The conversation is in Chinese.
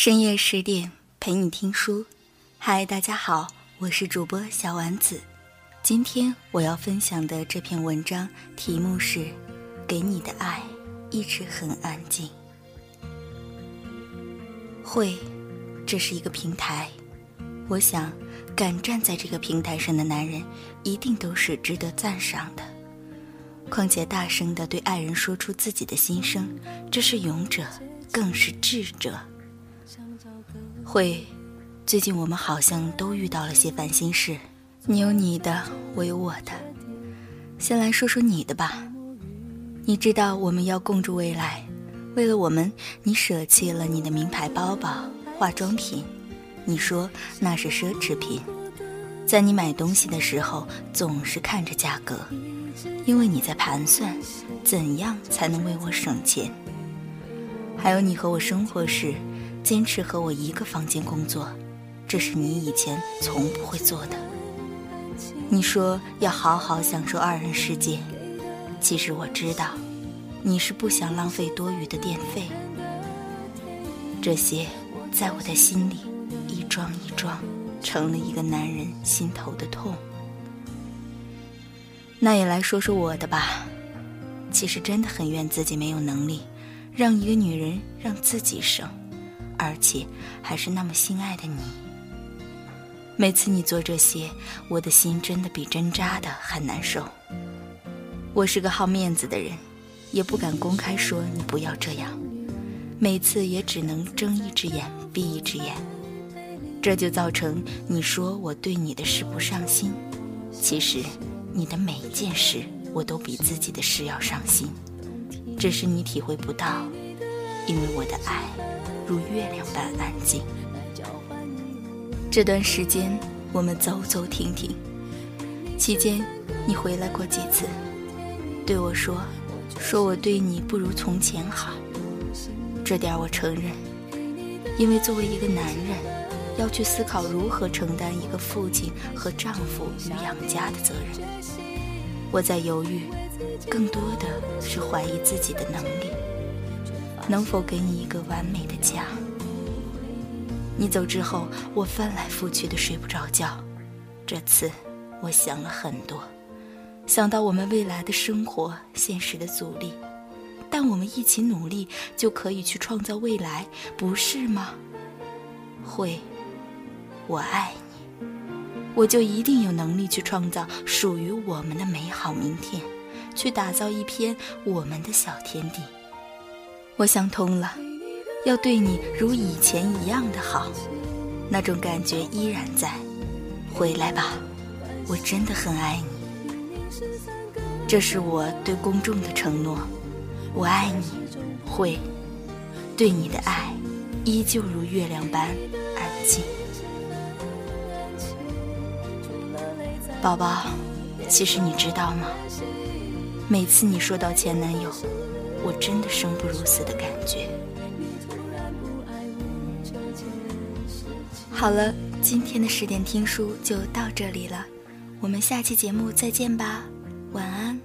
深夜十点陪你听书，嗨，大家好，我是主播小丸子。今天我要分享的这篇文章题目是《给你的爱一直很安静》。会，这是一个平台，我想，敢站在这个平台上的男人，一定都是值得赞赏的。况且，大声的对爱人说出自己的心声，这是勇者，更是智者。会，最近我们好像都遇到了些烦心事，你有你的，我有我的。先来说说你的吧。你知道我们要共筑未来，为了我们，你舍弃了你的名牌包包、化妆品，你说那是奢侈品。在你买东西的时候，总是看着价格，因为你在盘算，怎样才能为我省钱。还有你和我生活时。坚持和我一个房间工作，这是你以前从不会做的。你说要好好享受二人世界，其实我知道，你是不想浪费多余的电费。这些在我的心里一桩一桩，成了一个男人心头的痛。那也来说说我的吧，其实真的很怨自己没有能力，让一个女人让自己生。而且还是那么心爱的你。每次你做这些，我的心真的比针扎的还难受。我是个好面子的人，也不敢公开说你不要这样。每次也只能睁一只眼闭一只眼，这就造成你说我对你的事不上心。其实，你的每一件事我都比自己的事要上心，只是你体会不到，因为我的爱。如月亮般安静。这段时间我们走走停停，期间你回来过几次，对我说：“说我对你不如从前好。”这点我承认，因为作为一个男人，要去思考如何承担一个父亲和丈夫与养家的责任，我在犹豫，更多的是怀疑自己的能力。能否给你一个完美的家？你走之后，我翻来覆去的睡不着觉。这次，我想了很多，想到我们未来的生活、现实的阻力，但我们一起努力，就可以去创造未来，不是吗？会，我爱你，我就一定有能力去创造属于我们的美好明天，去打造一片我们的小天地。我想通了，要对你如以前一样的好，那种感觉依然在。回来吧，我真的很爱你。这是我对公众的承诺。我爱你，会对你的爱依旧如月亮般安静。宝宝，其实你知道吗？每次你说到前男友。我真的生不如死的感觉。好了，今天的十点听书就到这里了，我们下期节目再见吧，晚安。